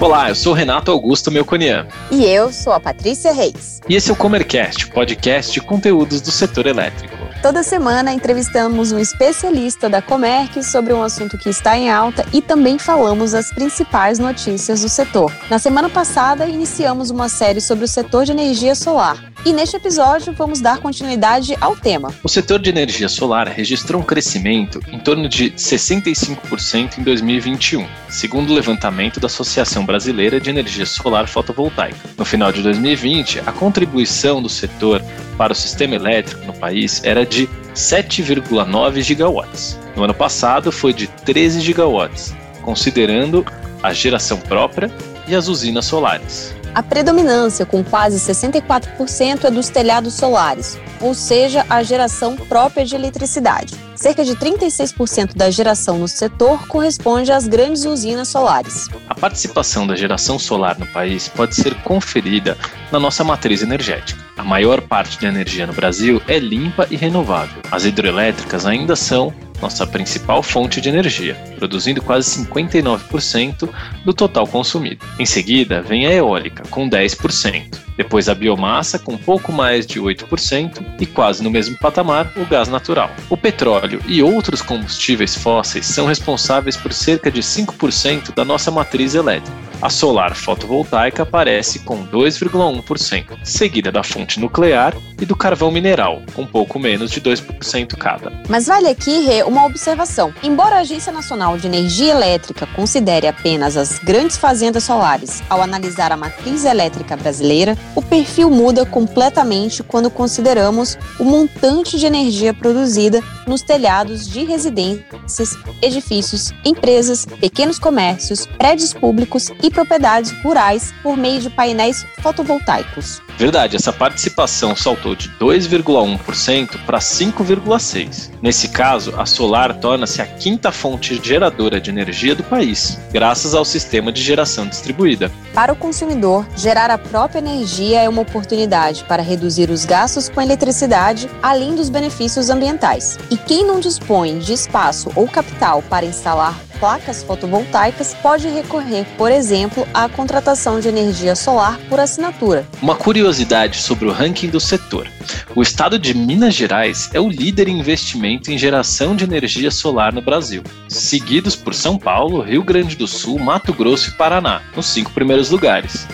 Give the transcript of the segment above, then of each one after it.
Olá, eu sou Renato Augusto Melconian. E eu sou a Patrícia Reis. E esse é o Comercast, podcast de conteúdos do setor elétrico. Toda semana entrevistamos um especialista da Comerc sobre um assunto que está em alta e também falamos as principais notícias do setor. Na semana passada, iniciamos uma série sobre o setor de energia solar. E neste episódio vamos dar continuidade ao tema. O setor de energia solar registrou um crescimento em torno de 65% em 2021, segundo o levantamento da Associação Brasileira de Energia Solar Fotovoltaica. No final de 2020, a contribuição do setor para o sistema elétrico no país era de 7,9 gigawatts. No ano passado foi de 13 gigawatts, considerando a geração própria e as usinas solares. A predominância, com quase 64%, é dos telhados solares, ou seja, a geração própria de eletricidade. Cerca de 36% da geração no setor corresponde às grandes usinas solares. A participação da geração solar no país pode ser conferida na nossa matriz energética. A maior parte de energia no Brasil é limpa e renovável. As hidrelétricas ainda são nossa principal fonte de energia, produzindo quase 59% do total consumido. Em seguida, vem a eólica, com 10%. Depois a biomassa, com pouco mais de 8%, e quase no mesmo patamar, o gás natural. O petróleo e outros combustíveis fósseis são responsáveis por cerca de 5% da nossa matriz elétrica. A solar fotovoltaica aparece com 2,1%, seguida da fonte nuclear e do carvão mineral, com pouco menos de 2% cada. Mas vale aqui, Rê, uma observação. Embora a Agência Nacional de Energia Elétrica considere apenas as grandes fazendas solares ao analisar a matriz elétrica brasileira, o perfil muda completamente quando consideramos o montante de energia produzida nos telhados de residências, edifícios, empresas, pequenos comércios, prédios públicos e propriedades rurais por meio de painéis fotovoltaicos. Verdade, essa participação saltou de 2,1% para 5,6%. Nesse caso, a solar torna-se a quinta fonte geradora de energia do país, graças ao sistema de geração distribuída. Para o consumidor, gerar a própria energia é uma oportunidade para reduzir os gastos com eletricidade, além dos benefícios ambientais. E quem não dispõe de espaço ou capital para instalar placas fotovoltaicas pode recorrer, por exemplo, à contratação de energia solar por assinatura. Uma curiosidade sobre o ranking do setor. O estado de Minas Gerais é o líder em investimento em geração de energia solar no Brasil, seguidos por São Paulo, Rio Grande do Sul, Mato Grosso e Paraná, nos cinco primeiros lugares.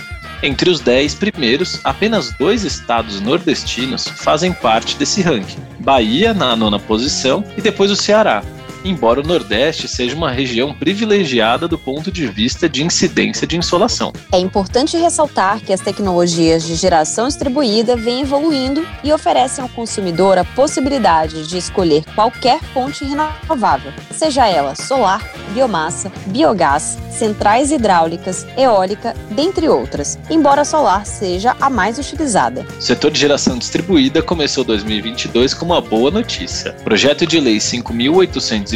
Entre os dez primeiros, apenas dois estados nordestinos fazem parte desse ranking: Bahia, na nona posição, e depois o Ceará, embora o Nordeste seja uma região privilegiada do ponto de vista de incidência de insolação. É importante ressaltar que as tecnologias de geração distribuída vêm evoluindo e oferecem ao consumidor a possibilidade de escolher qualquer fonte renovável, seja ela solar, biomassa, biogás, centrais hidráulicas, eólica, dentre outras, embora a solar seja a mais utilizada. O setor de geração distribuída começou 2022 com uma boa notícia. Projeto de Lei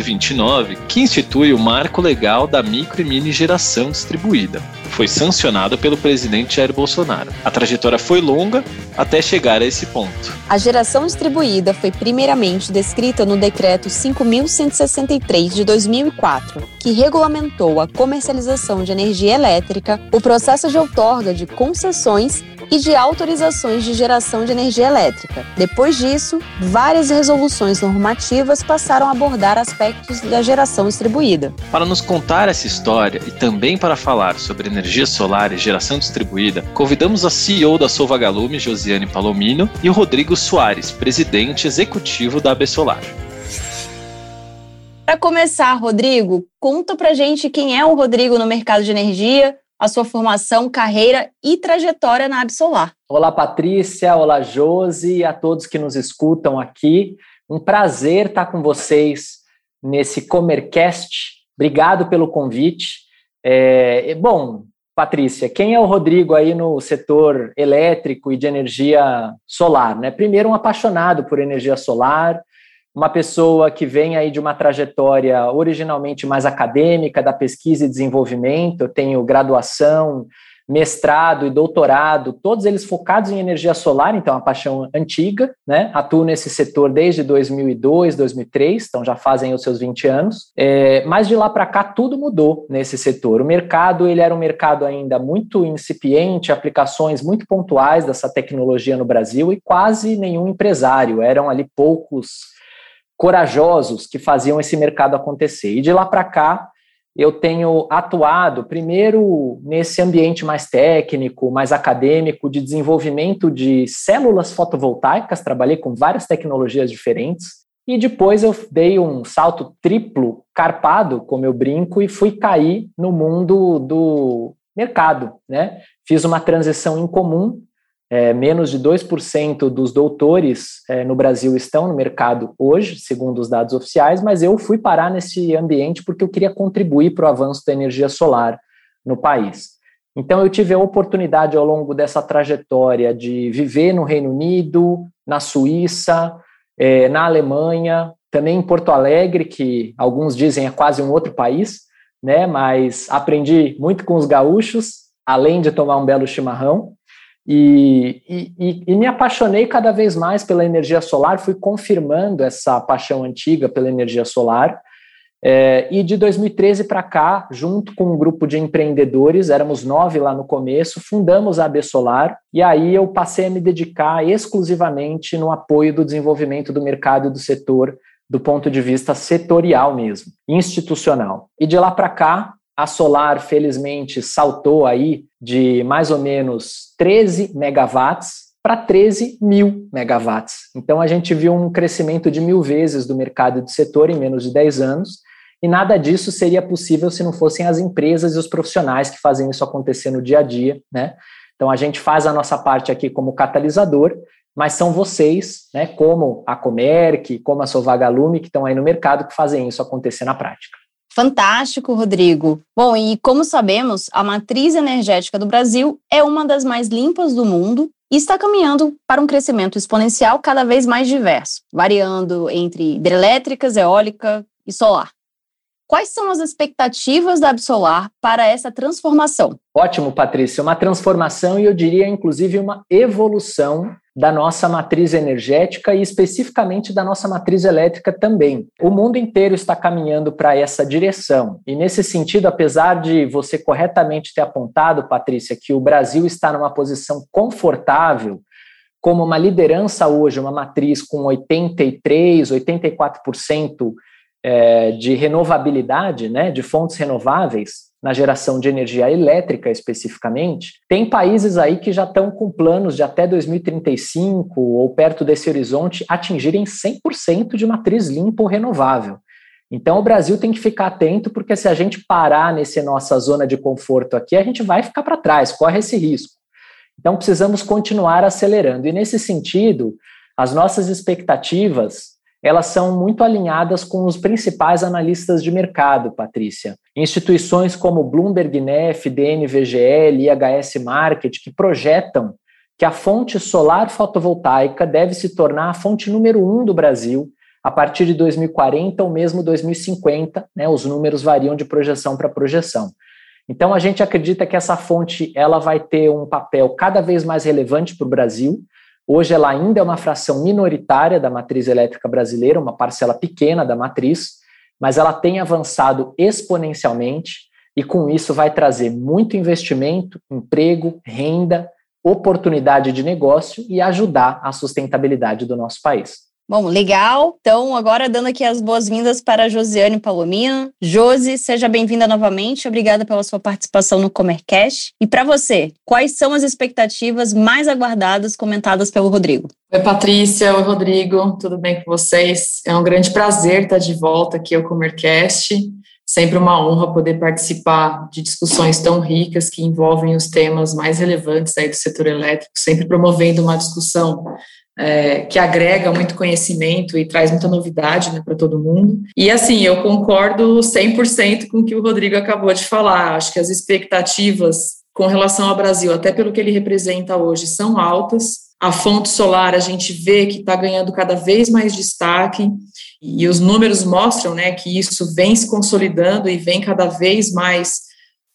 5.829, que institui o marco legal da micro e mini geração distribuída, foi sancionado pelo presidente Jair Bolsonaro. A trajetória foi longa até chegar a esse ponto. A geração distribuída foi primeiramente descrita no decreto 5163 de 2004, que regulamentou a comercialização de energia elétrica, o processo de outorga de concessões e de autorizações de geração de energia elétrica. Depois disso, várias resoluções normativas passaram a abordar aspectos da geração distribuída. Para nos contar essa história e também para falar sobre energia solar e geração distribuída, convidamos a CEO da Solvagalume, Josiane Palomino, e o Rodrigo Soares, presidente executivo da AB Solar. Para começar, Rodrigo, conta pra gente quem é o Rodrigo no mercado de energia, a sua formação, carreira e trajetória na Absolar. Olá, Patrícia. Olá, Josi a todos que nos escutam aqui. Um prazer estar com vocês nesse Comercast. Obrigado pelo convite. É, bom, Patrícia, quem é o Rodrigo aí no setor elétrico e de energia solar? Né? Primeiro, um apaixonado por energia solar, uma pessoa que vem aí de uma trajetória originalmente mais acadêmica, da pesquisa e desenvolvimento, eu tenho graduação mestrado e doutorado, todos eles focados em energia solar, então a paixão antiga, né? Atuo nesse setor desde 2002, 2003, então já fazem os seus 20 anos. É, mas de lá para cá tudo mudou nesse setor. O mercado ele era um mercado ainda muito incipiente, aplicações muito pontuais dessa tecnologia no Brasil e quase nenhum empresário. Eram ali poucos corajosos que faziam esse mercado acontecer. E de lá para cá eu tenho atuado primeiro nesse ambiente mais técnico, mais acadêmico, de desenvolvimento de células fotovoltaicas, trabalhei com várias tecnologias diferentes, e depois eu dei um salto triplo, carpado, como eu brinco, e fui cair no mundo do mercado. Né? Fiz uma transição incomum é, menos de 2% dos doutores é, no Brasil estão no mercado hoje, segundo os dados oficiais, mas eu fui parar nesse ambiente porque eu queria contribuir para o avanço da energia solar no país. Então, eu tive a oportunidade ao longo dessa trajetória de viver no Reino Unido, na Suíça, é, na Alemanha, também em Porto Alegre, que alguns dizem é quase um outro país, né? Mas aprendi muito com os gaúchos, além de tomar um belo chimarrão. E, e, e, me apaixonei cada vez mais pela energia solar, fui confirmando essa paixão antiga pela energia solar. É, e de 2013 para cá, junto com um grupo de empreendedores, éramos nove lá no começo, fundamos a AB Solar, e aí eu passei a me dedicar exclusivamente no apoio do desenvolvimento do mercado e do setor, do ponto de vista setorial mesmo, institucional. E de lá para cá, a Solar, felizmente, saltou aí de mais ou menos 13 megawatts para 13 mil megawatts. Então, a gente viu um crescimento de mil vezes do mercado de setor em menos de 10 anos, e nada disso seria possível se não fossem as empresas e os profissionais que fazem isso acontecer no dia a dia, né? Então, a gente faz a nossa parte aqui como catalisador, mas são vocês, né, como a Comerc, como a Sovagalume, que estão aí no mercado, que fazem isso acontecer na prática. Fantástico, Rodrigo. Bom, e como sabemos, a matriz energética do Brasil é uma das mais limpas do mundo e está caminhando para um crescimento exponencial cada vez mais diverso, variando entre hidrelétricas, eólica e solar. Quais são as expectativas da Absolar para essa transformação? Ótimo, Patrícia. Uma transformação e eu diria, inclusive, uma evolução da nossa matriz energética e especificamente da nossa matriz elétrica também. O mundo inteiro está caminhando para essa direção. E nesse sentido, apesar de você corretamente ter apontado, Patrícia, que o Brasil está numa posição confortável como uma liderança hoje, uma matriz com 83, 84% é, de renovabilidade, né, de fontes renováveis, na geração de energia elétrica especificamente, tem países aí que já estão com planos de até 2035 ou perto desse horizonte atingirem 100% de matriz limpa ou renovável. Então o Brasil tem que ficar atento, porque se a gente parar nessa nossa zona de conforto aqui, a gente vai ficar para trás, corre esse risco. Então precisamos continuar acelerando. E nesse sentido, as nossas expectativas elas são muito alinhadas com os principais analistas de mercado, Patrícia. Instituições como Bloomberg Nef, DNVGL, IHS Market, que projetam que a fonte solar fotovoltaica deve se tornar a fonte número um do Brasil a partir de 2040 ou mesmo 2050, né, os números variam de projeção para projeção. Então a gente acredita que essa fonte ela vai ter um papel cada vez mais relevante para o Brasil, Hoje ela ainda é uma fração minoritária da matriz elétrica brasileira, uma parcela pequena da matriz, mas ela tem avançado exponencialmente e com isso vai trazer muito investimento, emprego, renda, oportunidade de negócio e ajudar a sustentabilidade do nosso país. Bom, legal. Então, agora dando aqui as boas-vindas para a Josiane Palomino. Josi, seja bem-vinda novamente. Obrigada pela sua participação no Comercast. E para você, quais são as expectativas mais aguardadas comentadas pelo Rodrigo? Oi, Patrícia. Oi, Rodrigo. Tudo bem com vocês? É um grande prazer estar de volta aqui ao Comercast. Sempre uma honra poder participar de discussões tão ricas que envolvem os temas mais relevantes aí do setor elétrico, sempre promovendo uma discussão é, que agrega muito conhecimento e traz muita novidade né, para todo mundo. E assim, eu concordo 100% com o que o Rodrigo acabou de falar. Acho que as expectativas com relação ao Brasil, até pelo que ele representa hoje, são altas. A fonte solar a gente vê que está ganhando cada vez mais destaque e os números mostram né, que isso vem se consolidando e vem cada vez mais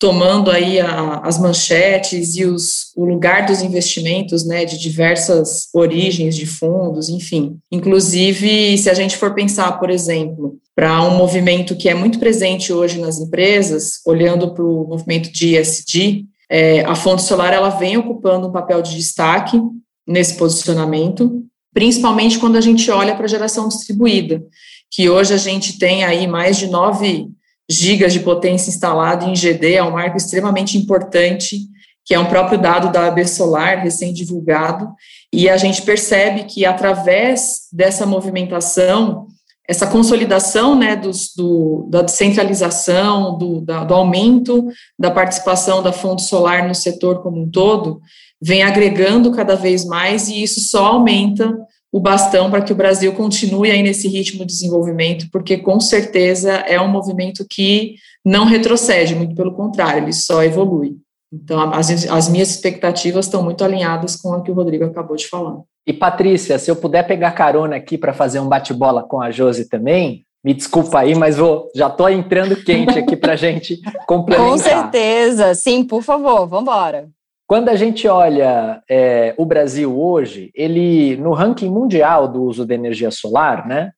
tomando aí a, as manchetes e os, o lugar dos investimentos, né, de diversas origens de fundos, enfim. Inclusive, se a gente for pensar, por exemplo, para um movimento que é muito presente hoje nas empresas, olhando para o movimento de ESG, é, a fonte solar ela vem ocupando um papel de destaque nesse posicionamento, principalmente quando a gente olha para a geração distribuída, que hoje a gente tem aí mais de 9 gigas de potência instalada em GD, é um marco extremamente importante, que é um próprio dado da AB Solar, recém-divulgado, e a gente percebe que através dessa movimentação, essa consolidação né, dos, do, da descentralização, do, da, do aumento da participação da fonte solar no setor como um todo, vem agregando cada vez mais e isso só aumenta o bastão para que o Brasil continue aí nesse ritmo de desenvolvimento, porque com certeza é um movimento que não retrocede, muito pelo contrário, ele só evolui. Então, as, as minhas expectativas estão muito alinhadas com o que o Rodrigo acabou de falar. E Patrícia, se eu puder pegar carona aqui para fazer um bate-bola com a Josi também, me desculpa aí, mas vou, já estou entrando quente aqui para a gente complementar. Com certeza, sim, por favor, vamos embora. Quando a gente olha é, o Brasil hoje, ele no ranking mundial do uso de energia solar, né?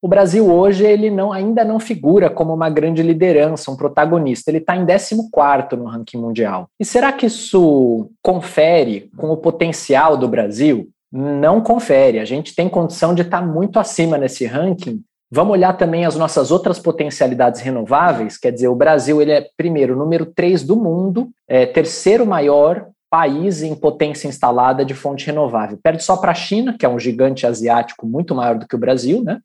O Brasil hoje ele não, ainda não figura como uma grande liderança, um protagonista. Ele está em 14 no ranking mundial. E será que isso confere com o potencial do Brasil? Não confere. A gente tem condição de estar tá muito acima nesse ranking Vamos olhar também as nossas outras potencialidades renováveis, quer dizer, o Brasil ele é, primeiro, número 3 do mundo, é, terceiro maior país em potência instalada de fonte renovável. Perde só para a China, que é um gigante asiático muito maior do que o Brasil, né?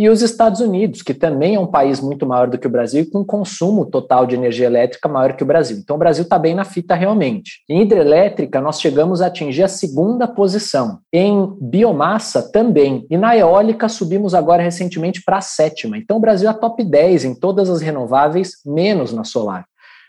E os Estados Unidos, que também é um país muito maior do que o Brasil com consumo total de energia elétrica maior que o Brasil. Então, o Brasil está bem na fita realmente. Em hidrelétrica, nós chegamos a atingir a segunda posição. Em biomassa, também. E na eólica, subimos agora recentemente para a sétima. Então, o Brasil é top 10 em todas as renováveis, menos na solar.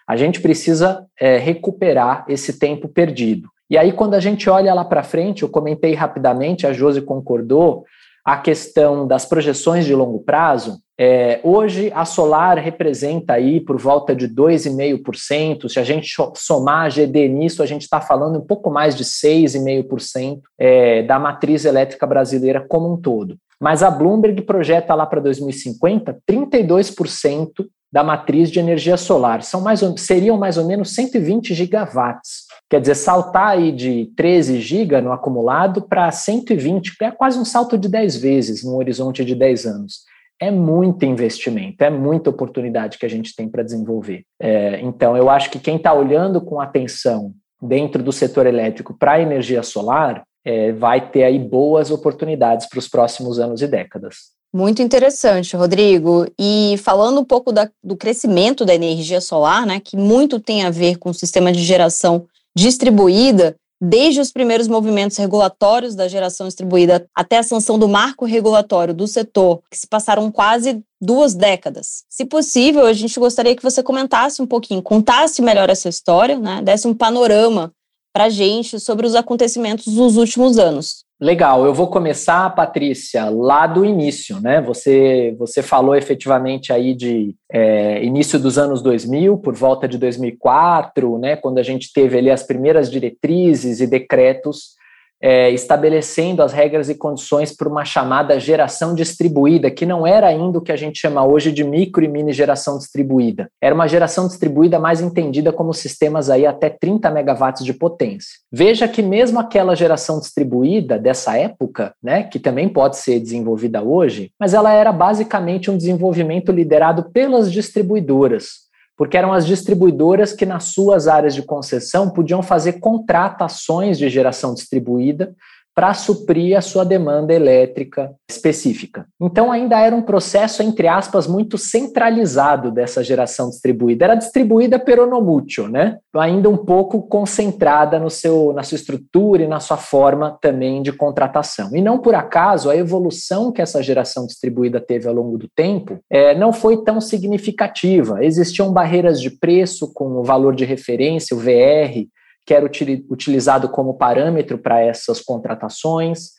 A gente precisa é, recuperar esse tempo perdido. E aí, quando a gente olha lá para frente, eu comentei rapidamente, a Josi concordou, a questão das projeções de longo prazo, é, hoje a Solar representa aí por volta de 2,5%. Se a gente somar a GD nisso, a gente está falando um pouco mais de 6,5% é, da matriz elétrica brasileira como um todo. Mas a Bloomberg projeta lá para 2050 32% da matriz de energia solar. São mais, seriam mais ou menos 120 gigawatts. Quer dizer, saltar aí de 13 GB no acumulado para 120, é quase um salto de 10 vezes num horizonte de 10 anos. É muito investimento, é muita oportunidade que a gente tem para desenvolver. É, então, eu acho que quem está olhando com atenção dentro do setor elétrico para a energia solar é, vai ter aí boas oportunidades para os próximos anos e décadas. Muito interessante, Rodrigo. E falando um pouco da, do crescimento da energia solar, né, que muito tem a ver com o sistema de geração distribuída, desde os primeiros movimentos regulatórios da geração distribuída até a sanção do marco regulatório do setor, que se passaram quase duas décadas. Se possível, a gente gostaria que você comentasse um pouquinho, contasse melhor essa história, né, desse um panorama para a gente sobre os acontecimentos dos últimos anos. Legal, eu vou começar, Patrícia, lá do início, né? Você, você falou efetivamente aí de é, início dos anos 2000, por volta de 2004, né? Quando a gente teve ali as primeiras diretrizes e decretos é, estabelecendo as regras e condições para uma chamada geração distribuída, que não era ainda o que a gente chama hoje de micro e mini geração distribuída. Era uma geração distribuída mais entendida como sistemas aí até 30 megawatts de potência. Veja que mesmo aquela geração distribuída dessa época, né, que também pode ser desenvolvida hoje, mas ela era basicamente um desenvolvimento liderado pelas distribuidoras porque eram as distribuidoras que, nas suas áreas de concessão, podiam fazer contratações de geração distribuída para suprir a sua demanda elétrica específica. Então ainda era um processo entre aspas muito centralizado dessa geração distribuída. Era distribuída per onomútil, né? Ainda um pouco concentrada no seu na sua estrutura e na sua forma também de contratação. E não por acaso a evolução que essa geração distribuída teve ao longo do tempo é, não foi tão significativa. Existiam barreiras de preço com o valor de referência, o VR, que era utilizado como parâmetro para essas contratações.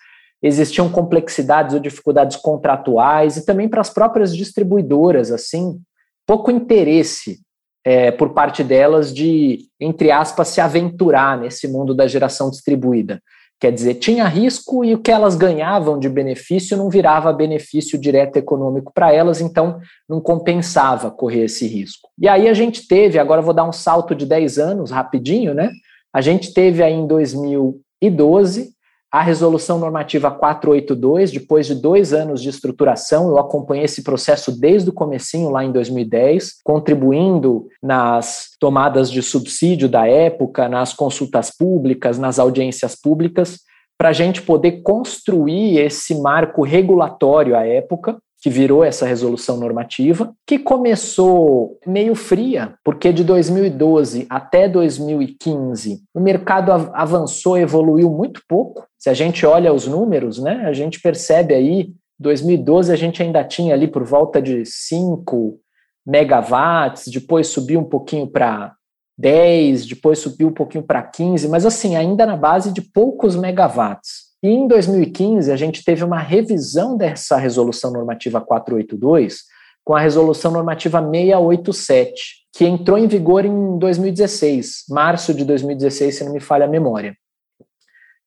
Existiam complexidades ou dificuldades contratuais e também para as próprias distribuidoras, assim, pouco interesse é, por parte delas de, entre aspas, se aventurar nesse mundo da geração distribuída. Quer dizer, tinha risco e o que elas ganhavam de benefício não virava benefício direto econômico para elas, então não compensava correr esse risco. E aí a gente teve, agora vou dar um salto de 10 anos rapidinho, né? A gente teve aí em 2012 a resolução normativa 482, depois de dois anos de estruturação, eu acompanhei esse processo desde o comecinho, lá em 2010, contribuindo nas tomadas de subsídio da época, nas consultas públicas, nas audiências públicas, para a gente poder construir esse marco regulatório à época, que virou essa resolução normativa, que começou meio fria, porque de 2012 até 2015 o mercado avançou, evoluiu muito pouco. Se a gente olha os números, né, a gente percebe aí, 2012 a gente ainda tinha ali por volta de 5 megawatts, depois subiu um pouquinho para 10, depois subiu um pouquinho para 15, mas assim, ainda na base de poucos megawatts. E em 2015, a gente teve uma revisão dessa resolução normativa 482 com a resolução normativa 687, que entrou em vigor em 2016, março de 2016, se não me falha a memória.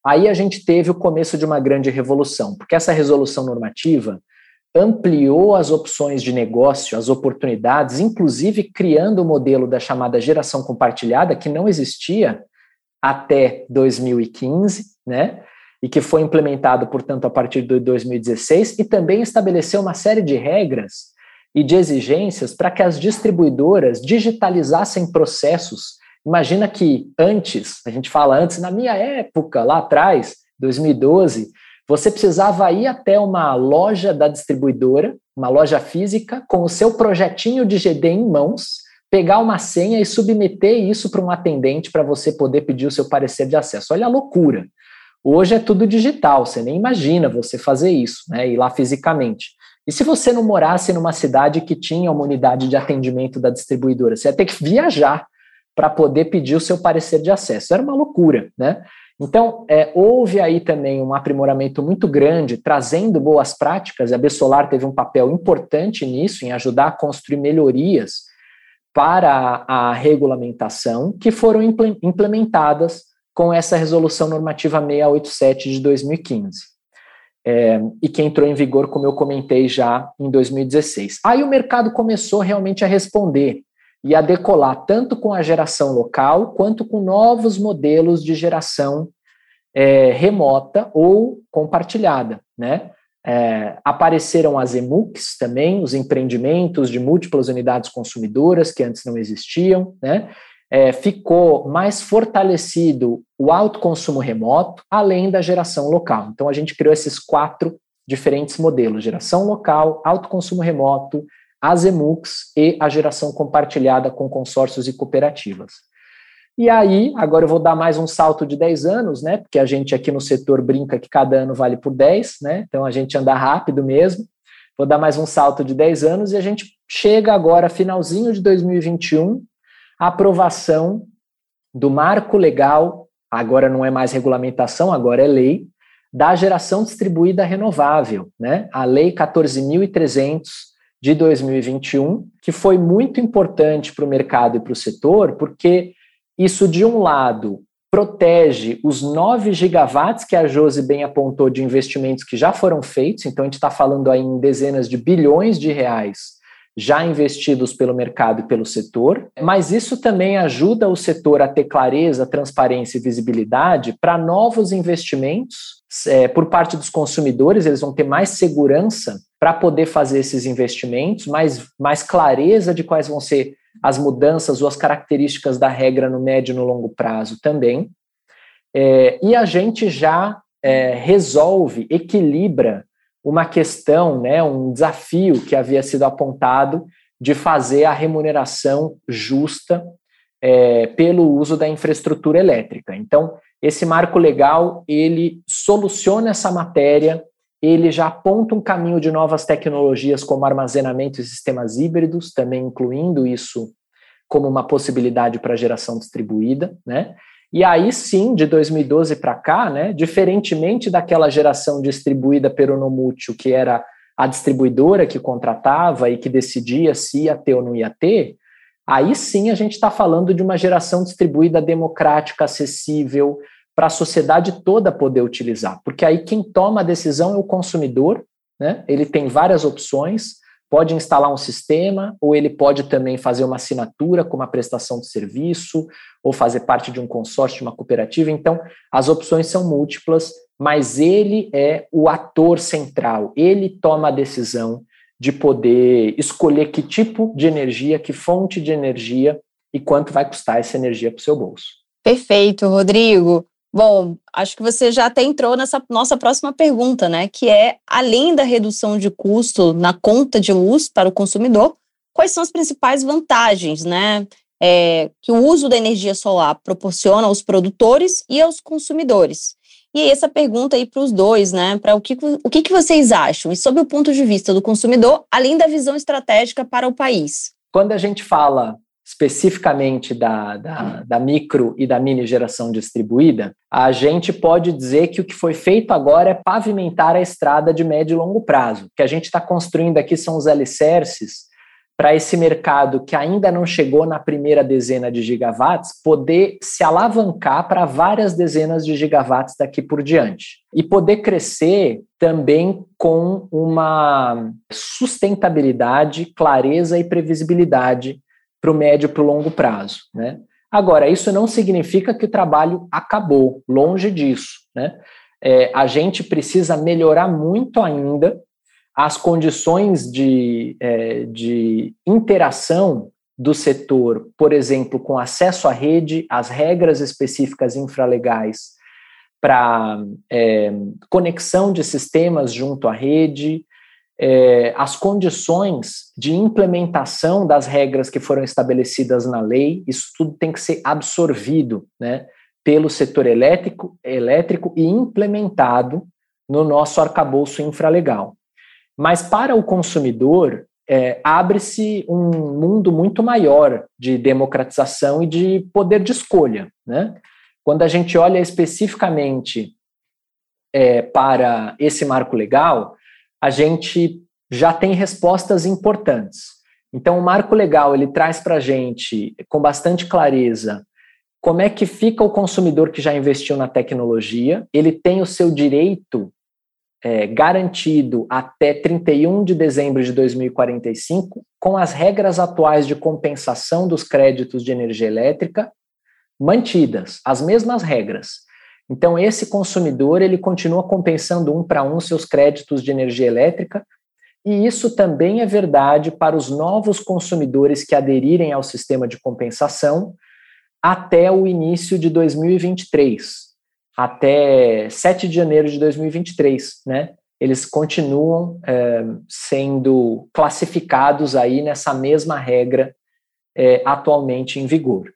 Aí a gente teve o começo de uma grande revolução, porque essa resolução normativa ampliou as opções de negócio, as oportunidades, inclusive criando o modelo da chamada geração compartilhada, que não existia até 2015, né? E que foi implementado, portanto, a partir de 2016, e também estabeleceu uma série de regras e de exigências para que as distribuidoras digitalizassem processos. Imagina que antes, a gente fala antes, na minha época, lá atrás, 2012, você precisava ir até uma loja da distribuidora, uma loja física, com o seu projetinho de GD em mãos, pegar uma senha e submeter isso para um atendente para você poder pedir o seu parecer de acesso. Olha a loucura. Hoje é tudo digital, você nem imagina você fazer isso, né? Ir lá fisicamente. E se você não morasse numa cidade que tinha uma unidade de atendimento da distribuidora, você ia ter que viajar para poder pedir o seu parecer de acesso. Era uma loucura, né? Então, é, houve aí também um aprimoramento muito grande, trazendo boas práticas. A Bessolar teve um papel importante nisso, em ajudar a construir melhorias para a, a regulamentação, que foram implementadas com essa resolução normativa 687 de 2015. É, e que entrou em vigor, como eu comentei já, em 2016. Aí o mercado começou realmente a responder e a decolar tanto com a geração local quanto com novos modelos de geração é, remota ou compartilhada, né? É, apareceram as EMUCs também, os empreendimentos de múltiplas unidades consumidoras que antes não existiam, né? É, ficou mais fortalecido o alto consumo remoto, além da geração local. Então, a gente criou esses quatro diferentes modelos: geração local, alto consumo remoto, as EMUCs e a geração compartilhada com consórcios e cooperativas. E aí, agora eu vou dar mais um salto de 10 anos, né? Porque a gente aqui no setor brinca que cada ano vale por 10, né? Então a gente anda rápido mesmo. Vou dar mais um salto de 10 anos e a gente chega agora, finalzinho de 2021, a aprovação do marco legal, agora não é mais regulamentação, agora é lei, da geração distribuída renovável, né? A Lei 14.300 de 2021, que foi muito importante para o mercado e para o setor, porque isso, de um lado, protege os 9 gigawatts que a Josi bem apontou de investimentos que já foram feitos, então a gente está falando aí em dezenas de bilhões de reais já investidos pelo mercado e pelo setor, mas isso também ajuda o setor a ter clareza, transparência e visibilidade para novos investimentos é, por parte dos consumidores, eles vão ter mais segurança para poder fazer esses investimentos, mais, mais clareza de quais vão ser as mudanças ou as características da regra no médio e no longo prazo também. É, e a gente já é, resolve, equilibra uma questão, né, um desafio que havia sido apontado de fazer a remuneração justa é, pelo uso da infraestrutura elétrica. Então, esse marco legal ele soluciona essa matéria, ele já aponta um caminho de novas tecnologias como armazenamento e sistemas híbridos, também incluindo isso como uma possibilidade para geração distribuída, né? E aí sim, de 2012 para cá, né, diferentemente daquela geração distribuída pelo Nomútil, que era a distribuidora que contratava e que decidia se ia ter ou não ia ter, aí sim a gente está falando de uma geração distribuída democrática, acessível, para a sociedade toda poder utilizar, porque aí quem toma a decisão é o consumidor, né? ele tem várias opções, pode instalar um sistema, ou ele pode também fazer uma assinatura com uma prestação de serviço, ou fazer parte de um consórcio, de uma cooperativa. Então, as opções são múltiplas, mas ele é o ator central, ele toma a decisão de poder escolher que tipo de energia, que fonte de energia e quanto vai custar essa energia para o seu bolso. Perfeito, Rodrigo. Bom, acho que você já até entrou nessa nossa próxima pergunta, né? Que é, além da redução de custo na conta de luz para o consumidor, quais são as principais vantagens, né? É, que o uso da energia solar proporciona aos produtores e aos consumidores. E essa pergunta aí para os dois, né? Para o que, o que, que vocês acham? E sob o ponto de vista do consumidor, além da visão estratégica para o país. Quando a gente fala especificamente da, da, da, micro e da mini geração distribuída, a gente pode dizer que o que foi feito agora é pavimentar a estrada de médio e longo prazo. O que a gente está construindo aqui são os alicerces para esse mercado que ainda não chegou na primeira dezena de gigawatts poder se alavancar para várias dezenas de gigawatts daqui por diante. E poder crescer também com uma sustentabilidade, clareza e previsibilidade para o médio e para o longo prazo. Né? Agora, isso não significa que o trabalho acabou, longe disso. Né? É, a gente precisa melhorar muito ainda as condições de, é, de interação do setor, por exemplo, com acesso à rede, as regras específicas infralegais para é, conexão de sistemas junto à rede, é, as condições de implementação das regras que foram estabelecidas na lei, isso tudo tem que ser absorvido né, pelo setor elétrico, elétrico e implementado no nosso arcabouço infralegal. Mas para o consumidor, é, abre-se um mundo muito maior de democratização e de poder de escolha. Né? Quando a gente olha especificamente é, para esse marco legal, a gente já tem respostas importantes. Então, o marco legal ele traz para a gente com bastante clareza como é que fica o consumidor que já investiu na tecnologia. Ele tem o seu direito é, garantido até 31 de dezembro de 2045, com as regras atuais de compensação dos créditos de energia elétrica mantidas, as mesmas regras. Então, esse consumidor ele continua compensando um para um seus créditos de energia elétrica, e isso também é verdade para os novos consumidores que aderirem ao sistema de compensação até o início de 2023, até 7 de janeiro de 2023, né? Eles continuam é, sendo classificados aí nessa mesma regra é, atualmente em vigor.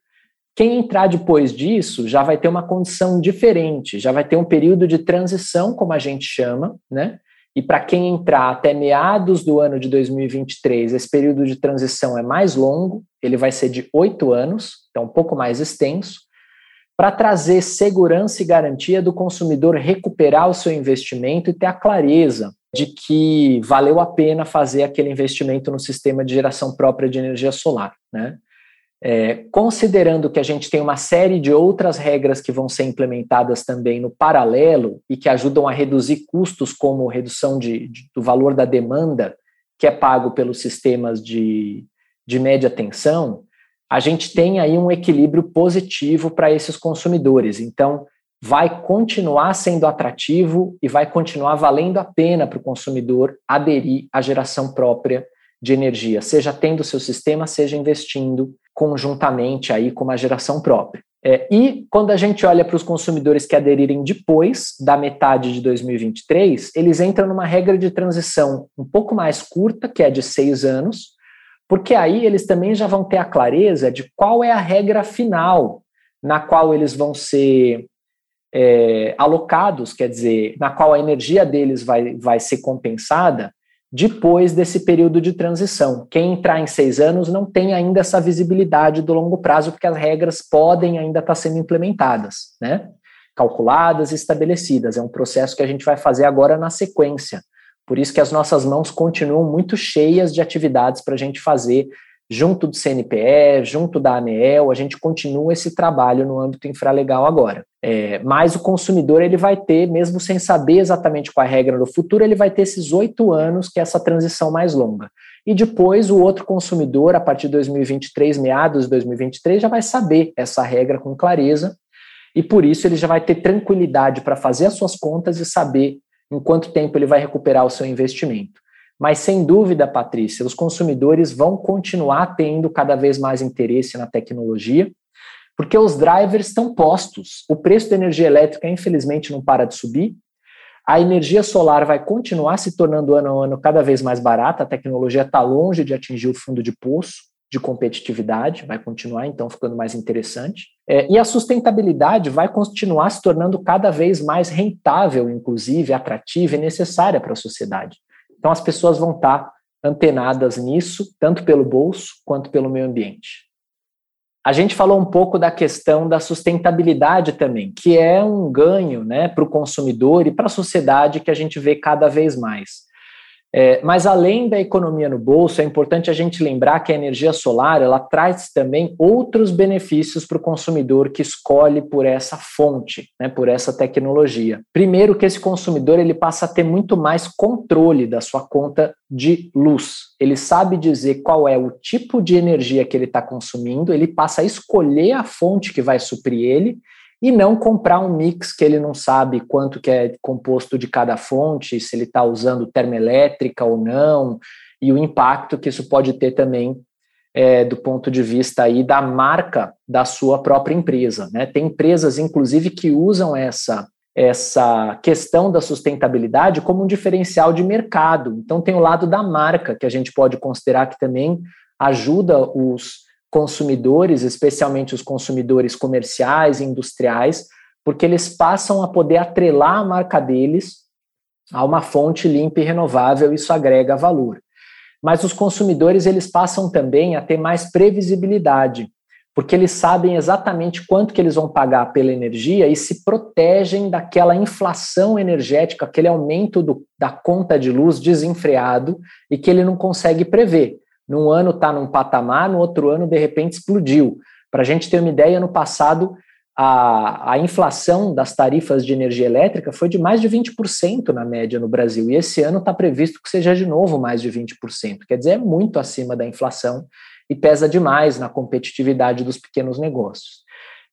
Quem entrar depois disso já vai ter uma condição diferente, já vai ter um período de transição, como a gente chama, né? E para quem entrar até meados do ano de 2023, esse período de transição é mais longo, ele vai ser de oito anos, então um pouco mais extenso, para trazer segurança e garantia do consumidor recuperar o seu investimento e ter a clareza de que valeu a pena fazer aquele investimento no sistema de geração própria de energia solar, né? É, considerando que a gente tem uma série de outras regras que vão ser implementadas também no paralelo e que ajudam a reduzir custos, como redução de, de, do valor da demanda que é pago pelos sistemas de, de média tensão, a gente tem aí um equilíbrio positivo para esses consumidores. Então, vai continuar sendo atrativo e vai continuar valendo a pena para o consumidor aderir à geração própria de energia, seja tendo seu sistema, seja investindo conjuntamente aí com uma geração própria. É, e quando a gente olha para os consumidores que aderirem depois da metade de 2023, eles entram numa regra de transição um pouco mais curta, que é de seis anos, porque aí eles também já vão ter a clareza de qual é a regra final na qual eles vão ser é, alocados, quer dizer, na qual a energia deles vai, vai ser compensada depois desse período de transição. Quem entrar em seis anos não tem ainda essa visibilidade do longo prazo, porque as regras podem ainda estar sendo implementadas, né? calculadas e estabelecidas. É um processo que a gente vai fazer agora na sequência. Por isso que as nossas mãos continuam muito cheias de atividades para a gente fazer junto do CNPE, junto da ANEEL, a gente continua esse trabalho no âmbito infralegal agora. É, mas o consumidor ele vai ter, mesmo sem saber exatamente qual é a regra no futuro, ele vai ter esses oito anos, que é essa transição mais longa. E depois o outro consumidor, a partir de 2023, meados de 2023, já vai saber essa regra com clareza, e por isso ele já vai ter tranquilidade para fazer as suas contas e saber em quanto tempo ele vai recuperar o seu investimento. Mas, sem dúvida, Patrícia, os consumidores vão continuar tendo cada vez mais interesse na tecnologia, porque os drivers estão postos. O preço da energia elétrica, infelizmente, não para de subir. A energia solar vai continuar se tornando ano a ano cada vez mais barata, a tecnologia está longe de atingir o fundo de poço de competitividade, vai continuar então ficando mais interessante. É, e a sustentabilidade vai continuar se tornando cada vez mais rentável, inclusive atrativa e necessária para a sociedade. Então, as pessoas vão estar antenadas nisso, tanto pelo bolso quanto pelo meio ambiente. A gente falou um pouco da questão da sustentabilidade também, que é um ganho né, para o consumidor e para a sociedade que a gente vê cada vez mais. É, mas além da economia no bolso, é importante a gente lembrar que a energia solar ela traz também outros benefícios para o consumidor que escolhe por essa fonte, né, por essa tecnologia. Primeiro, que esse consumidor ele passa a ter muito mais controle da sua conta de luz. Ele sabe dizer qual é o tipo de energia que ele está consumindo, ele passa a escolher a fonte que vai suprir ele e não comprar um mix que ele não sabe quanto que é composto de cada fonte, se ele está usando termoelétrica ou não, e o impacto que isso pode ter também é, do ponto de vista aí da marca da sua própria empresa. Né? Tem empresas, inclusive, que usam essa, essa questão da sustentabilidade como um diferencial de mercado. Então, tem o lado da marca, que a gente pode considerar que também ajuda os consumidores, especialmente os consumidores comerciais e industriais, porque eles passam a poder atrelar a marca deles a uma fonte limpa e renovável, isso agrega valor. Mas os consumidores eles passam também a ter mais previsibilidade, porque eles sabem exatamente quanto que eles vão pagar pela energia e se protegem daquela inflação energética, aquele aumento do, da conta de luz desenfreado e que ele não consegue prever. Num ano está num patamar, no outro ano, de repente, explodiu. Para a gente ter uma ideia, no passado, a, a inflação das tarifas de energia elétrica foi de mais de 20% na média no Brasil. E esse ano está previsto que seja de novo mais de 20%. Quer dizer, é muito acima da inflação e pesa demais na competitividade dos pequenos negócios.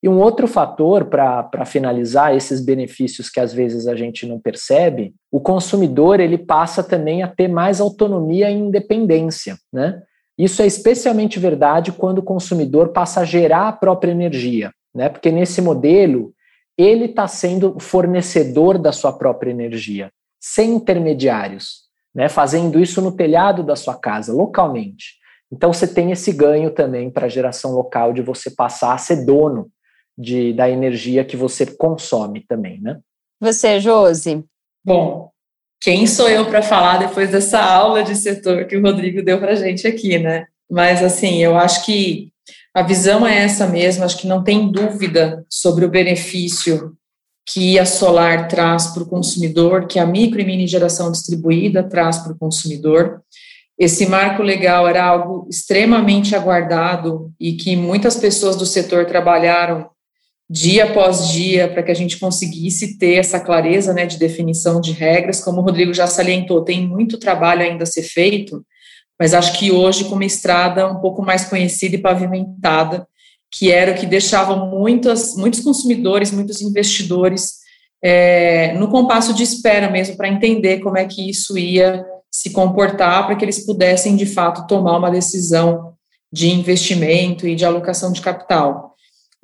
E um outro fator para finalizar esses benefícios que às vezes a gente não percebe, o consumidor ele passa também a ter mais autonomia e independência, né? Isso é especialmente verdade quando o consumidor passa a gerar a própria energia, né? Porque nesse modelo ele está sendo fornecedor da sua própria energia, sem intermediários, né? Fazendo isso no telhado da sua casa, localmente. Então você tem esse ganho também para a geração local de você passar a ser dono de, da energia que você consome também, né? Você, Josi? Bom, quem sou eu para falar depois dessa aula de setor que o Rodrigo deu para a gente aqui, né? Mas, assim, eu acho que a visão é essa mesmo, acho que não tem dúvida sobre o benefício que a solar traz para o consumidor, que a micro e mini geração distribuída traz para o consumidor. Esse marco legal era algo extremamente aguardado e que muitas pessoas do setor trabalharam dia após dia, para que a gente conseguisse ter essa clareza né, de definição de regras. Como o Rodrigo já salientou, tem muito trabalho ainda a ser feito, mas acho que hoje, com uma estrada um pouco mais conhecida e pavimentada, que era o que deixava muitas, muitos consumidores, muitos investidores é, no compasso de espera mesmo, para entender como é que isso ia se comportar, para que eles pudessem, de fato, tomar uma decisão de investimento e de alocação de capital.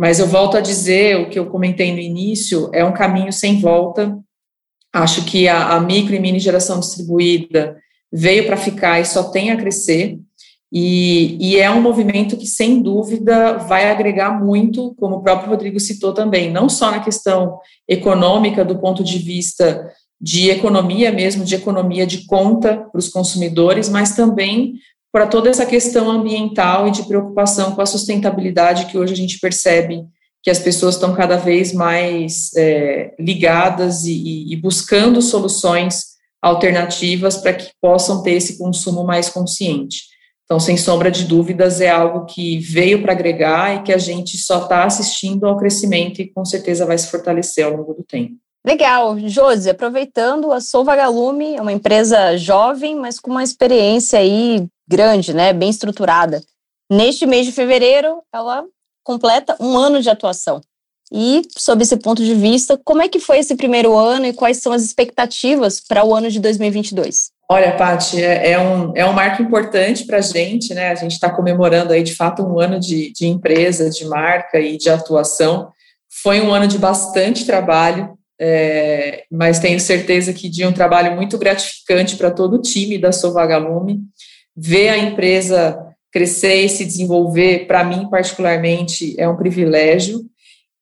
Mas eu volto a dizer o que eu comentei no início: é um caminho sem volta. Acho que a, a micro e mini geração distribuída veio para ficar e só tem a crescer. E, e, é um movimento que, sem dúvida, vai agregar muito, como o próprio Rodrigo citou também, não só na questão econômica, do ponto de vista de economia mesmo, de economia de conta para os consumidores, mas também para toda essa questão ambiental e de preocupação com a sustentabilidade que hoje a gente percebe que as pessoas estão cada vez mais é, ligadas e, e, buscando soluções alternativas para que possam ter esse consumo mais consciente. Então, sem sombra de dúvidas, é algo que veio para agregar e que a gente só está assistindo ao crescimento e com certeza vai se fortalecer ao longo do tempo. Legal, Josi, aproveitando, a Sou Vagalume é uma empresa jovem, mas com uma experiência aí grande, né, bem estruturada. Neste mês de fevereiro, ela completa um ano de atuação. E, sob esse ponto de vista, como é que foi esse primeiro ano e quais são as expectativas para o ano de 2022? Olha, Paty, é, é, um, é um marco importante para a gente, né? A gente está comemorando aí, de fato, um ano de, de empresa, de marca e de atuação. Foi um ano de bastante trabalho, é, mas tenho certeza que de um trabalho muito gratificante para todo o time da Sovagalume. Ver a empresa crescer e se desenvolver, para mim, particularmente, é um privilégio.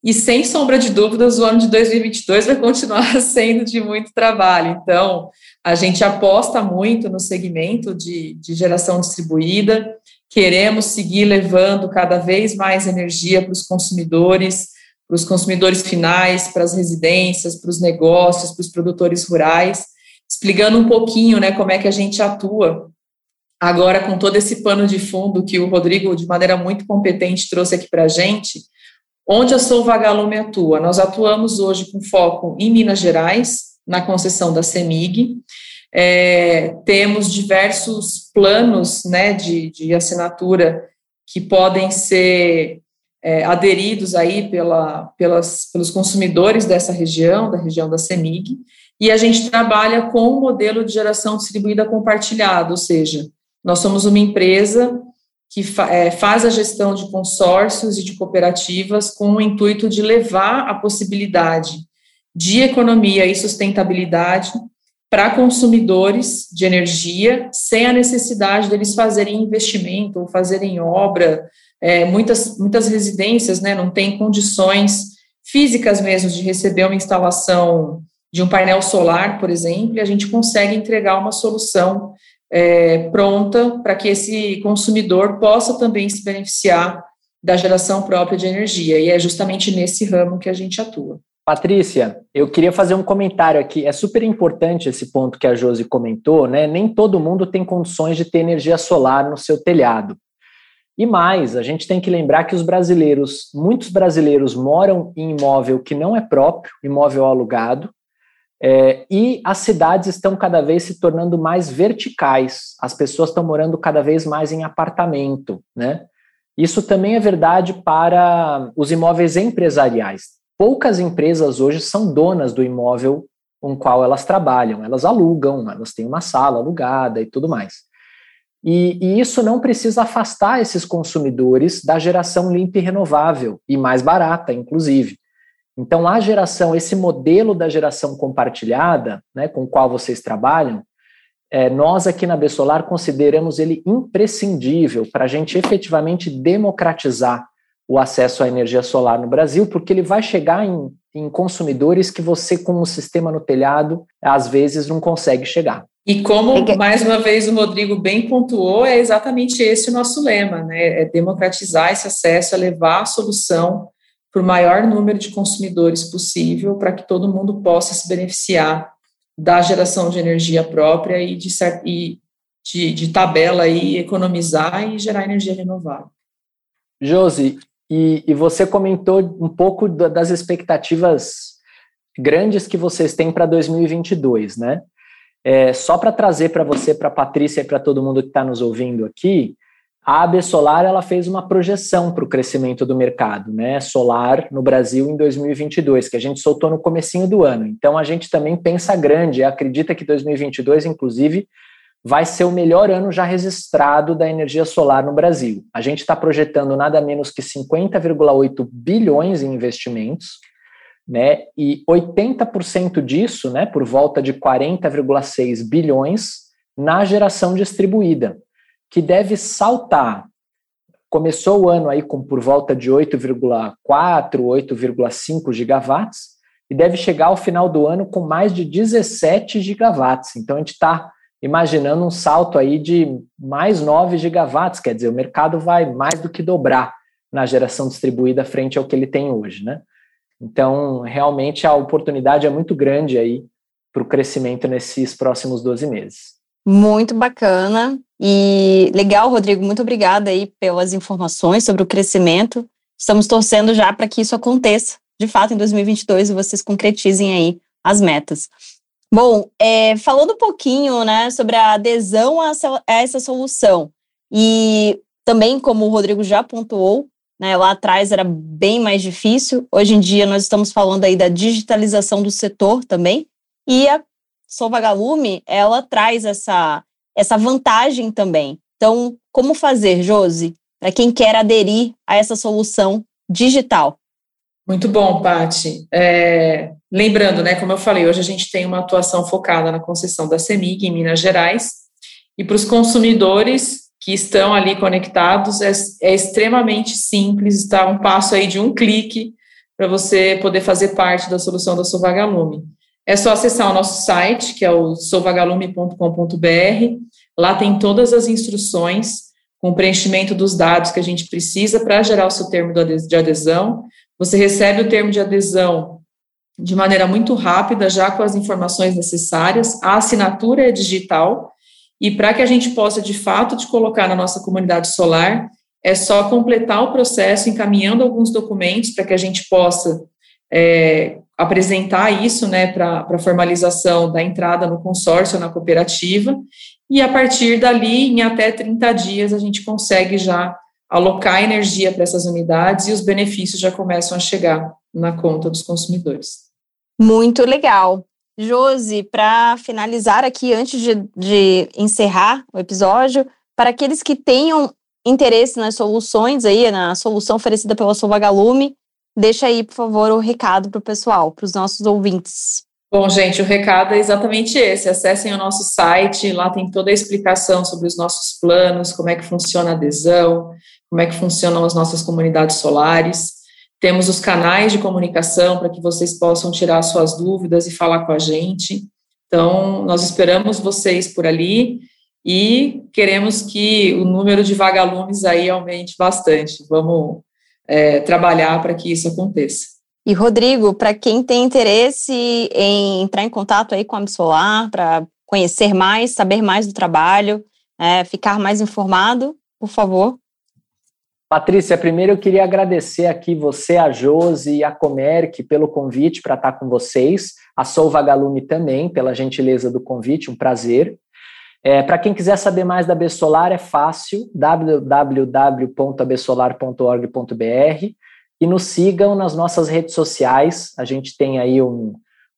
E sem sombra de dúvidas, o ano de 2022 vai continuar sendo de muito trabalho. Então, a gente aposta muito no segmento de, de geração distribuída, queremos seguir levando cada vez mais energia para os consumidores, para os consumidores finais, para as residências, para os negócios, para os produtores rurais, explicando um pouquinho né, como é que a gente atua agora com todo esse pano de fundo que o Rodrigo, de maneira muito competente, trouxe aqui para a gente, onde a Sou Vagalume atua? Nós atuamos hoje com foco em Minas Gerais, na concessão da CEMIG, é, temos diversos planos né, de, de assinatura que podem ser é, aderidos aí pela, pelas, pelos consumidores dessa região, da região da CEMIG, e a gente trabalha com o um modelo de geração distribuída compartilhada, ou seja, nós somos uma empresa que fa é, faz a gestão de consórcios e de cooperativas com o intuito de levar a possibilidade de economia e sustentabilidade para consumidores de energia, sem a necessidade deles fazerem investimento ou fazerem obra. É, muitas, muitas residências né, não têm condições físicas mesmo de receber uma instalação de um painel solar, por exemplo, e a gente consegue entregar uma solução é, pronta para que esse consumidor possa também se beneficiar da geração própria de energia. E é justamente nesse ramo que a gente atua. Patrícia, eu queria fazer um comentário aqui. É super importante esse ponto que a Josi comentou, né? Nem todo mundo tem condições de ter energia solar no seu telhado. E mais, a gente tem que lembrar que os brasileiros, muitos brasileiros moram em imóvel que não é próprio, imóvel alugado, é, e as cidades estão cada vez se tornando mais verticais, as pessoas estão morando cada vez mais em apartamento, né? Isso também é verdade para os imóveis empresariais. Poucas empresas hoje são donas do imóvel com qual elas trabalham, elas alugam, elas têm uma sala alugada e tudo mais. E, e, isso não precisa afastar esses consumidores da geração limpa e renovável, e mais barata, inclusive. Então, a geração, esse modelo da geração compartilhada, né, com o qual vocês trabalham, é, nós aqui na Bessolar consideramos ele imprescindível para a gente efetivamente democratizar o acesso à energia solar no Brasil, porque ele vai chegar em, em consumidores que você, com o sistema no telhado, às vezes não consegue chegar. E como, mais uma vez, o Rodrigo bem pontuou, é exatamente esse o nosso lema, né? É democratizar esse acesso, é levar a solução para o maior número de consumidores possível, para que todo mundo possa se beneficiar da geração de energia própria e de, e de, de tabela e economizar e gerar energia renovável. Josi, e, e você comentou um pouco das expectativas grandes que vocês têm para 2022, né? É, só para trazer para você, para a Patrícia e para todo mundo que está nos ouvindo aqui, a AB Solar ela fez uma projeção para o crescimento do mercado, né, solar no Brasil em 2022, que a gente soltou no comecinho do ano. Então a gente também pensa grande, acredita que 2022, inclusive, vai ser o melhor ano já registrado da energia solar no Brasil. A gente está projetando nada menos que 50,8 bilhões em investimentos, né, e 80% disso, né, por volta de 40,6 bilhões, na geração distribuída que deve saltar. Começou o ano aí com por volta de 8,4, 8,5 gigawatts e deve chegar ao final do ano com mais de 17 gigawatts. Então a gente está imaginando um salto aí de mais 9 gigawatts, quer dizer, o mercado vai mais do que dobrar na geração distribuída frente ao que ele tem hoje, né? Então, realmente a oportunidade é muito grande aí para o crescimento nesses próximos 12 meses. Muito bacana. E legal, Rodrigo, muito obrigada aí pelas informações sobre o crescimento. Estamos torcendo já para que isso aconteça, de fato, em 2022 e vocês concretizem aí as metas. Bom, é, falando um pouquinho né, sobre a adesão a essa, solução, e também, como o Rodrigo já pontuou, né, lá atrás era bem mais difícil, hoje em dia nós estamos falando aí da digitalização do setor também, e a Solvagalume, ela traz essa, essa vantagem também. Então, como fazer, Josi, para quem quer aderir a essa solução digital? Muito bom, Pati. É, lembrando, né, como eu falei, hoje a gente tem uma atuação focada na concessão da CEMIG em Minas Gerais, e para os consumidores que estão ali conectados, é, é extremamente simples, está um passo aí de um clique para você poder fazer parte da solução da Sovagalume. É só acessar o nosso site, que é o sovagalume.com.br. Lá tem todas as instruções com o preenchimento dos dados que a gente precisa para gerar o seu termo de adesão. Você recebe o termo de adesão de maneira muito rápida, já com as informações necessárias. A assinatura é digital. E para que a gente possa, de fato, te colocar na nossa comunidade solar, é só completar o processo encaminhando alguns documentos para que a gente possa é, apresentar isso né, para a formalização da entrada no consórcio, na cooperativa, e a partir dali, em até 30 dias, a gente consegue já alocar energia para essas unidades e os benefícios já começam a chegar na conta dos consumidores. Muito legal. Josi, para finalizar aqui, antes de, de encerrar o episódio, para aqueles que tenham interesse nas soluções aí, na solução oferecida pela Solvagalume, Deixa aí, por favor, o recado para o pessoal, para os nossos ouvintes. Bom, gente, o recado é exatamente esse. Acessem o nosso site, lá tem toda a explicação sobre os nossos planos, como é que funciona a adesão, como é que funcionam as nossas comunidades solares. Temos os canais de comunicação para que vocês possam tirar suas dúvidas e falar com a gente. Então, nós esperamos vocês por ali e queremos que o número de vagalumes aí aumente bastante. Vamos é, trabalhar para que isso aconteça. E Rodrigo, para quem tem interesse em entrar em contato aí com a Absolar, para conhecer mais, saber mais do trabalho, é, ficar mais informado, por favor. Patrícia, primeiro eu queria agradecer aqui você, a Josi e a Comerc pelo convite para estar com vocês, a Sou Vagalume também, pela gentileza do convite, um prazer. É, Para quem quiser saber mais da Bessolar, é fácil, www.absolar.org.br e nos sigam nas nossas redes sociais. A gente tem aí um,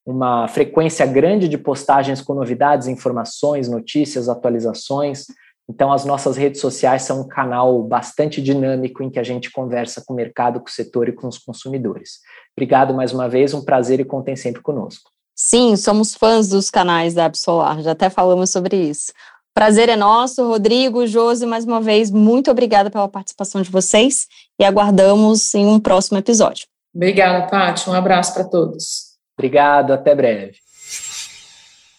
uma frequência grande de postagens com novidades, informações, notícias, atualizações. Então, as nossas redes sociais são um canal bastante dinâmico em que a gente conversa com o mercado, com o setor e com os consumidores. Obrigado mais uma vez, um prazer e contem sempre conosco. Sim, somos fãs dos canais da Absolar, já até falamos sobre isso. Prazer é nosso, Rodrigo, Josi, mais uma vez, muito obrigada pela participação de vocês e aguardamos em um próximo episódio. Obrigada, Paty. Um abraço para todos. Obrigado, até breve.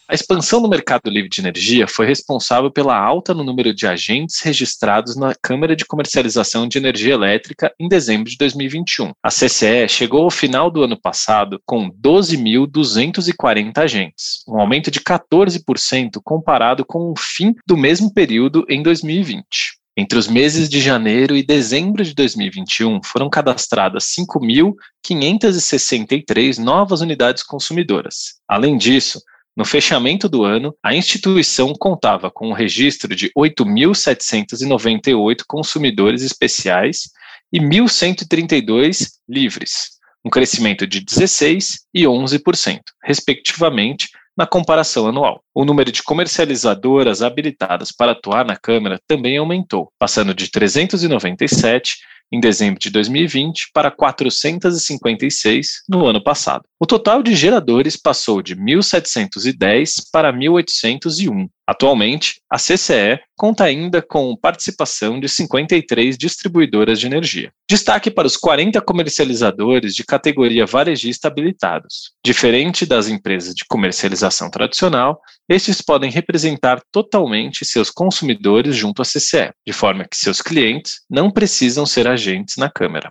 A expansão do mercado livre de energia foi responsável pela alta no número de agentes registrados na Câmara de Comercialização de Energia Elétrica em dezembro de 2021. A CCE chegou ao final do ano passado com 12.240 agentes, um aumento de 14% comparado com o fim do mesmo período em 2020. Entre os meses de janeiro e dezembro de 2021, foram cadastradas 5.563 novas unidades consumidoras. Além disso, no fechamento do ano, a instituição contava com um registro de 8.798 consumidores especiais e 1.132 livres, um crescimento de 16% e 11%, respectivamente, na comparação anual. O número de comercializadoras habilitadas para atuar na Câmara também aumentou, passando de 397 em dezembro de 2020 para 456 no ano passado. O total de geradores passou de 1.710 para 1.801. Atualmente, a CCE conta ainda com participação de 53 distribuidoras de energia. Destaque para os 40 comercializadores de categoria varejista habilitados. Diferente das empresas de comercialização tradicional, estes podem representar totalmente seus consumidores junto à CCE, de forma que seus clientes não precisam ser agentes na Câmara.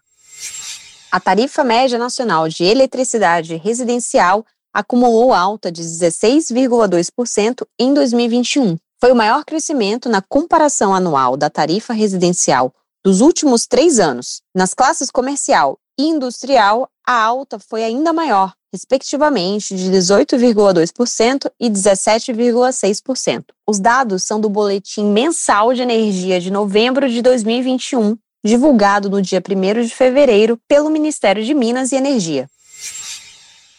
A tarifa média nacional de eletricidade residencial acumulou alta de 16,2% em 2021, Foi o maior crescimento na comparação anual da tarifa residencial dos últimos três anos. Nas classes comercial e industrial, a alta foi ainda maior, respectivamente de 18,2% e 17,6%. Os dados são do Boletim Mensal de Energia de novembro de 2021, divulgado no dia 1 de fevereiro pelo Ministério de Minas e Energia.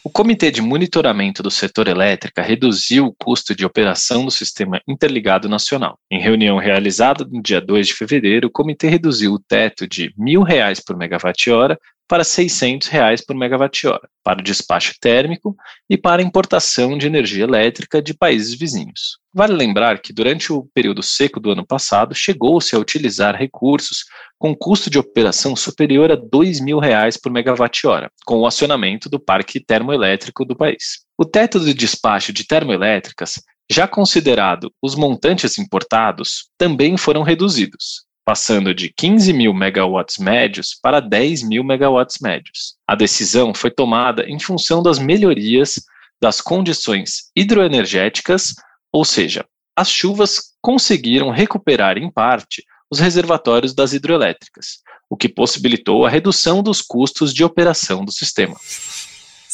O Comitê de Monitoramento do Setor Elétrica reduziu o custo de operação do Sistema Interligado Nacional. Em reunião realizada no dia 2 de fevereiro, o comitê reduziu o teto de R$ 1.000 por megawatt-hora para 600 reais por megawatt-hora, para despacho térmico e para importação de energia elétrica de países vizinhos. Vale lembrar que durante o período seco do ano passado, chegou-se a utilizar recursos com custo de operação superior a 2 mil reais por megawatt-hora, com o acionamento do parque termoelétrico do país. O teto de despacho de termoelétricas já considerado os montantes importados, também foram reduzidos, passando de 15 mil megawatts médios para 10 mil megawatts médios. A decisão foi tomada em função das melhorias das condições hidroenergéticas, ou seja, as chuvas conseguiram recuperar em parte os reservatórios das hidroelétricas, o que possibilitou a redução dos custos de operação do sistema.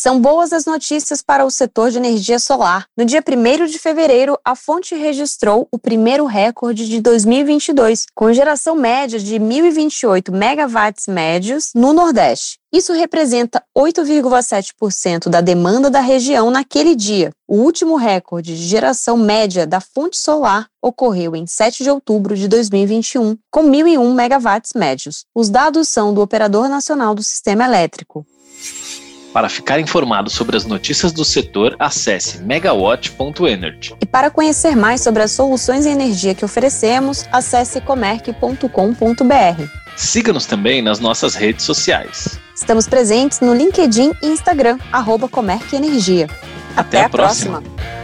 São boas as notícias para o setor de energia solar. No dia 1 de fevereiro, a fonte registrou o primeiro recorde de 2022, com geração média de 1.028 megawatts médios no Nordeste. Isso representa 8,7% da demanda da região naquele dia. O último recorde de geração média da fonte solar ocorreu em 7 de outubro de 2021, com 1.001 megawatts médios. Os dados são do Operador Nacional do Sistema Elétrico. Para ficar informado sobre as notícias do setor, acesse megawatt.energy. E para conhecer mais sobre as soluções em energia que oferecemos, acesse comerc.com.br. Siga-nos também nas nossas redes sociais. Estamos presentes no LinkedIn e Instagram, arroba Comerc Energia. Até, Até a, próxima. próxima.